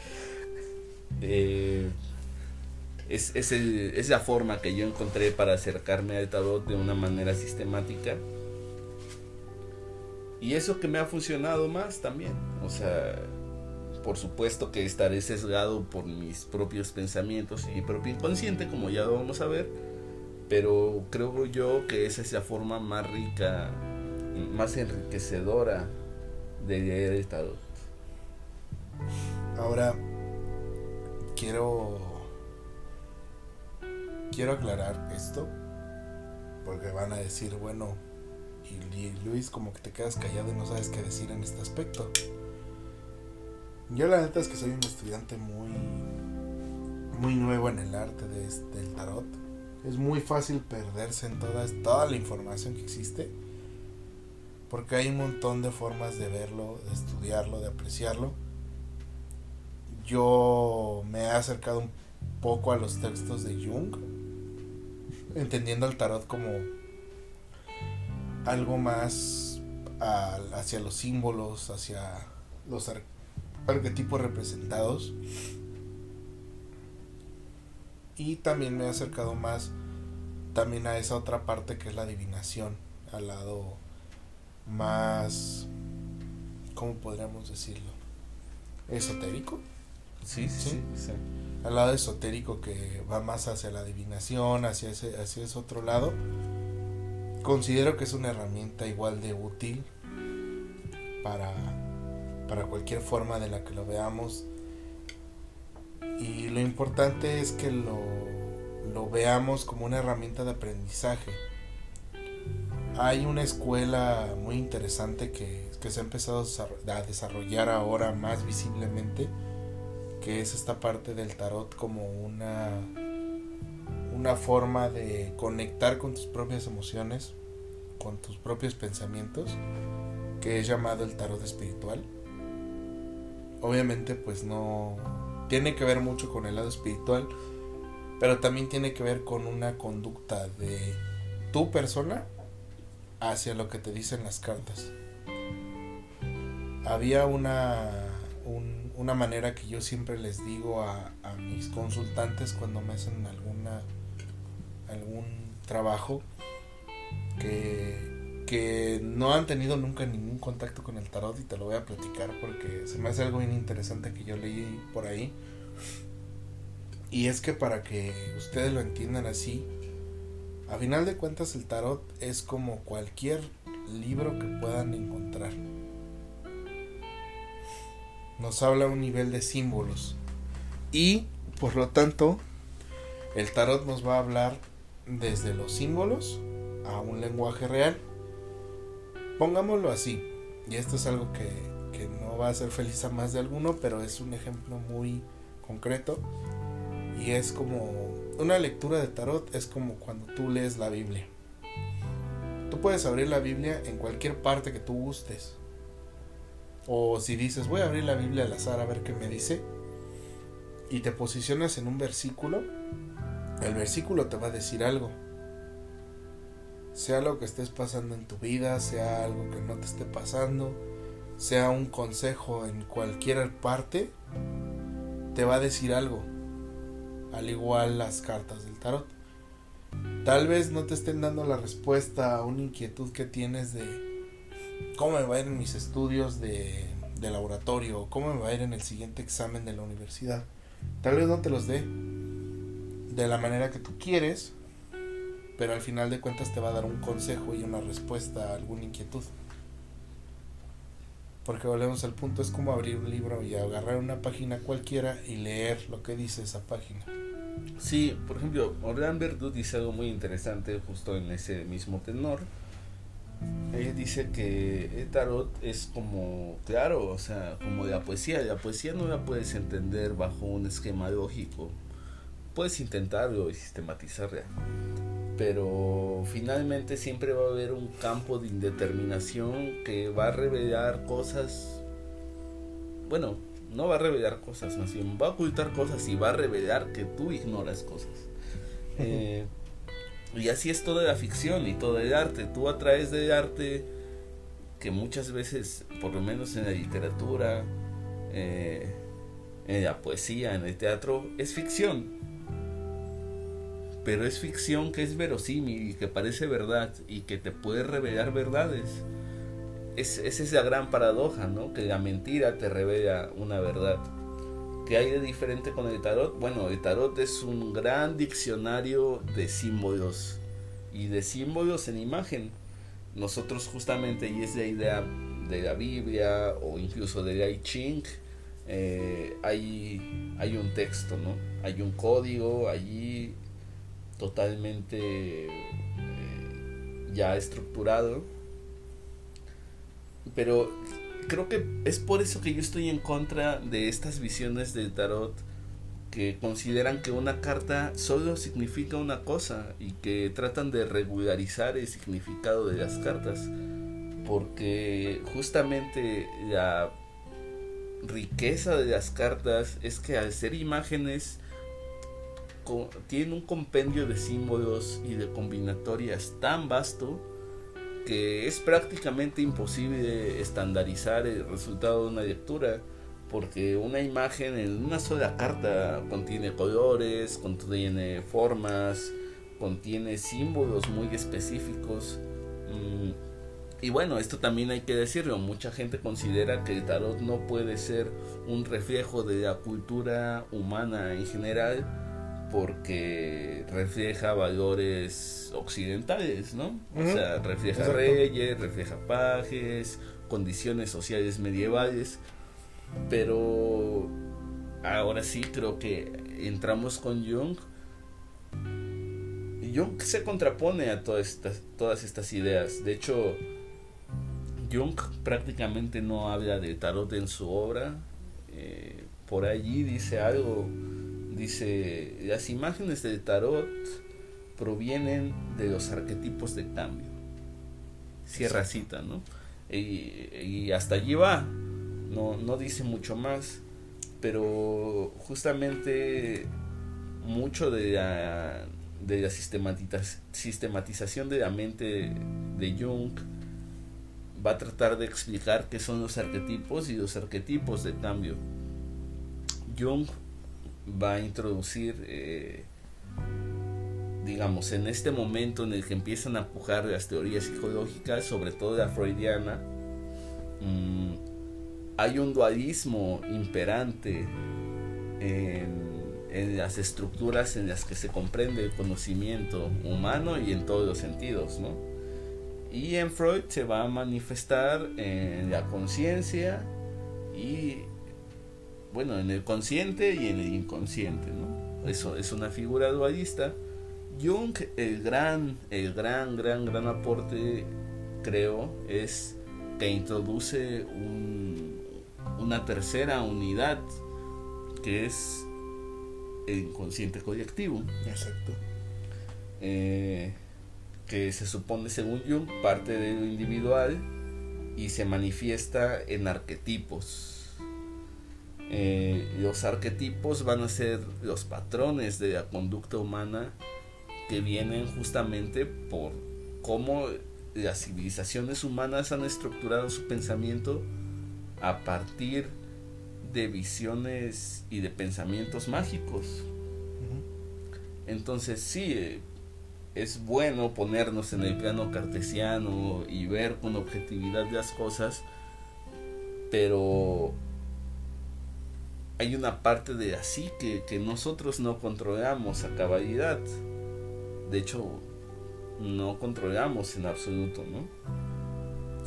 Eh, es, es, la forma que yo encontré para acercarme al tarot de una manera sistemática. Y eso que me ha funcionado más también. O sea, por supuesto que estaré sesgado por mis propios pensamientos y mi propio inconsciente, como ya lo vamos a ver. Pero creo yo que esa es la forma más rica, más enriquecedora de leer el tarot. Ahora, quiero. Quiero aclarar esto. Porque van a decir, bueno, y Luis, como que te quedas callado y no sabes qué decir en este aspecto. Yo la neta es que soy un estudiante muy muy nuevo en el arte de, del tarot. Es muy fácil perderse en toda, toda la información que existe. Porque hay un montón de formas de verlo, de estudiarlo, de apreciarlo yo me he acercado un poco a los textos de Jung, entendiendo el tarot como algo más hacia los símbolos, hacia los arquetipos representados. Y también me he acercado más también a esa otra parte que es la adivinación, al lado más, ¿cómo podríamos decirlo? esotérico. Sí, sí, sí. Al lado esotérico que va más hacia la adivinación, hacia ese, hacia ese otro lado. Considero que es una herramienta igual de útil para, para cualquier forma de la que lo veamos. Y lo importante es que lo, lo veamos como una herramienta de aprendizaje. Hay una escuela muy interesante que, que se ha empezado a desarrollar ahora más visiblemente, que es esta parte del tarot como una, una forma de conectar con tus propias emociones, con tus propios pensamientos, que es llamado el tarot espiritual. Obviamente pues no tiene que ver mucho con el lado espiritual, pero también tiene que ver con una conducta de tu persona hacia lo que te dicen las cartas. Había una, una manera que yo siempre les digo a, mis consultantes cuando me hacen alguna, algún trabajo que, que no han tenido nunca ningún contacto con el tarot y te lo voy a platicar porque se me hace algo bien interesante que yo leí por ahí y es que para que ustedes lo entiendan así, a final de cuentas el tarot es como cualquier libro que puedan encontrar. Nos habla a un nivel de símbolos. Y, por lo tanto, el tarot nos va a hablar desde los símbolos a un lenguaje real. Pongámoslo así. Y esto es algo que, que no va a hacer feliz a más de alguno, pero es un ejemplo muy concreto y es como una lectura de tarot es como cuando tú lees la Biblia. Tú puedes abrir la Biblia en cualquier parte que tú gustes. O si dices, voy a abrir la Biblia al azar a ver qué me dice. Y te posicionas en un versículo. El versículo te va a decir algo. Sea lo que estés pasando en tu vida, sea algo que no te esté pasando, sea un consejo en cualquier parte, te va a decir algo al igual las cartas del tarot. Tal vez no te estén dando la respuesta a una inquietud que tienes de cómo me va a ir en mis estudios de, de laboratorio, cómo me va a ir en el siguiente examen de la universidad. Tal vez no te los dé de la manera que tú quieres, pero al final de cuentas te va a dar un consejo y una respuesta a alguna inquietud. Porque volvemos al punto, es como abrir un libro y agarrar una página cualquiera y leer lo que dice esa página. Sí, por ejemplo, Orlán Verdú dice algo muy interesante justo en ese mismo tenor. Ella dice que el tarot es como, claro, o sea, como la poesía. La poesía no la puedes entender bajo un esquema lógico. Puedes intentarlo y sistematizarla. Pero finalmente siempre va a haber un campo de indeterminación que va a revelar cosas. Bueno, no va a revelar cosas, más bien va a ocultar cosas y va a revelar que tú ignoras cosas. Eh, y así es toda la ficción y todo el arte. Tú a través del arte, que muchas veces, por lo menos en la literatura, eh, en la poesía, en el teatro, es ficción. Pero es ficción que es verosímil y que parece verdad y que te puede revelar verdades es, esa es la gran paradoja, ¿no? Que la mentira te revela una verdad. ¿Qué hay de diferente con el tarot? Bueno, el tarot es un gran diccionario de símbolos y de símbolos en imagen. Nosotros justamente, y es la idea de la Biblia o incluso de I Ching, eh, hay, hay un texto, ¿no? Hay un código allí totalmente eh, ya estructurado pero creo que es por eso que yo estoy en contra de estas visiones del tarot que consideran que una carta solo significa una cosa y que tratan de regularizar el significado de las cartas porque justamente la riqueza de las cartas es que al ser imágenes tienen un compendio de símbolos y de combinatorias tan vasto que es prácticamente imposible estandarizar el resultado de una lectura porque una imagen en una sola carta contiene colores, contiene formas, contiene símbolos muy específicos. Mm, Y bueno, esto también hay que decirlo, mucha gente considera que el tarot no puede ser un reflejo de la cultura humana en general porque refleja valores occidentales, ¿no? O sea, refleja reyes, refleja pajes, condiciones sociales medievales, pero ahora sí creo que entramos con Jung. Jung se contrapone a todas estas, todas estas ideas. De hecho, Jung prácticamente no habla de tarot en su obra. Eh, por allí dice algo, dice, las imágenes del tarot provienen de los arquetipos de cambio. Cierra cita, ¿no? Y, hasta allí va, no, no dice mucho más, pero justamente mucho de la, de la sistematización de la mente de Jung va a tratar de explicar qué son los arquetipos y los arquetipos de cambio. Jung va a introducir, eh, digamos, en este momento en el que empiezan a pujar las teorías psicológicas, sobre todo la freudiana, mm, hay un dualismo imperante en, en las estructuras en las que se comprende el conocimiento humano y en todos los sentidos, ¿no? Y en Freud se va a manifestar en la conciencia y, bueno, en el consciente y en el inconsciente, ¿no? Eso es una figura dualista. Jung, el gran, el gran, gran, gran aporte, creo, es que introduce una tercera unidad que es el inconsciente colectivo. Exacto. Eh, que se supone según Jung parte de lo individual y se manifiesta en arquetipos. Eh, los arquetipos van a ser los patrones de la conducta humana que vienen justamente por cómo las civilizaciones humanas han estructurado su pensamiento a partir de visiones y de pensamientos mágicos. Entonces sí, eh, es bueno ponernos en el plano cartesiano y ver con objetividad las cosas, pero hay una parte de así que, que nosotros no controlamos a cabalidad. De hecho, no controlamos en absoluto, ¿no?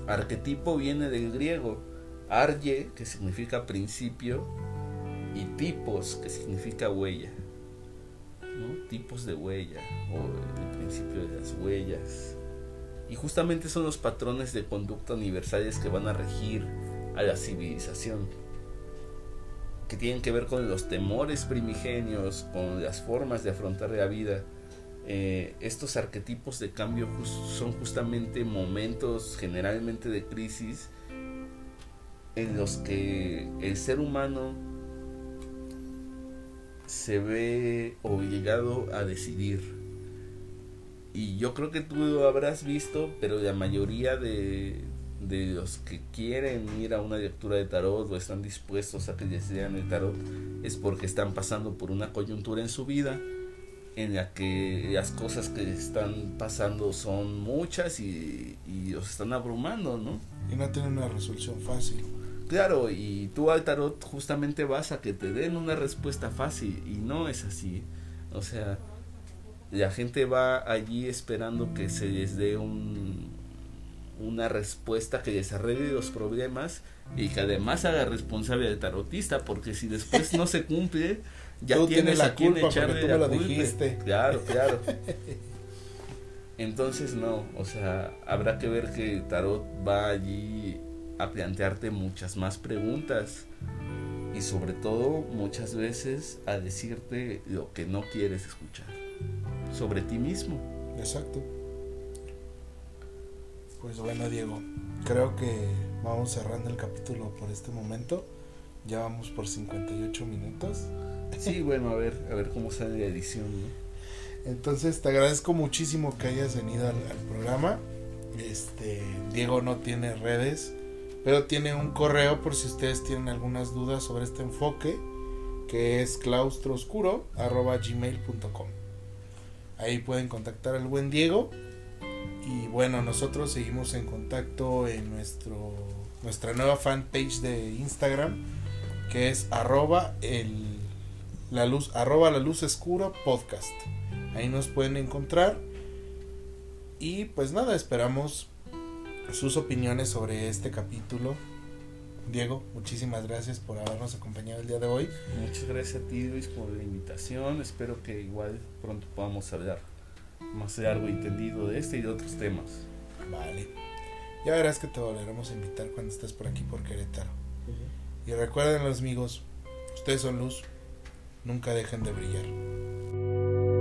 Arquetipo viene del griego, arye, que significa principio, y tipos, que significa huella. Tipos de huella o el principio de las huellas. Y justamente son los patrones de conducta universales que van a regir a la civilización. Que tienen que ver con los temores primigenios, con las formas de afrontar la vida. Eh, estos arquetipos de cambio son justamente momentos generalmente de crisis en los que el ser humano se ve obligado a decidir. Y yo creo que tú lo habrás visto, pero la mayoría de, de los que quieren ir a una lectura de tarot o están dispuestos a que les lean el tarot es porque están pasando por una coyuntura en su vida en la que las cosas que están pasando son muchas y, y los están abrumando, ¿no? Y no tienen una resolución fácil. Claro, y tú al tarot justamente vas a que te den una respuesta fácil y no es así. O sea, la gente va allí esperando que se les dé un, una respuesta que les arregle los problemas y que además haga responsable al tarotista, porque si después no se cumple, ya tienes, a quien echarle la culpa. Claro, claro. Entonces no, o sea, habrá que ver que el tarot va allí a plantearte muchas más preguntas y sobre todo muchas veces a decirte lo que no quieres escuchar sobre ti mismo. Exacto. Pues bueno, Diego, creo que vamos cerrando el capítulo por este momento. Ya vamos por 58 minutos. Sí, bueno, a ver, a ver cómo sale la edición. Entonces, te agradezco muchísimo que hayas venido al, al programa. Este, Diego no tiene redes pero tiene un correo por si ustedes tienen algunas dudas sobre este enfoque, que es. Ahí pueden contactar al buen Diego Y bueno, nosotros seguimos en contacto en nuestro, nuestra nueva fanpage de Instagram, que es arroba, el, la, luz, arroba la luz oscura podcast. Ahí nos pueden encontrar. Y pues nada, esperamos sus opiniones sobre este capítulo. Diego, muchísimas gracias por habernos acompañado el día de hoy. Muchas gracias a ti, Luis, por la invitación. Espero que igual pronto podamos hablar más largo y entendido de este y de otros temas. Vale. Ya verás que te volveremos a invitar cuando estés por aquí por Querétaro. Y recuerden los amigos, ustedes son luz, nunca dejen de brillar.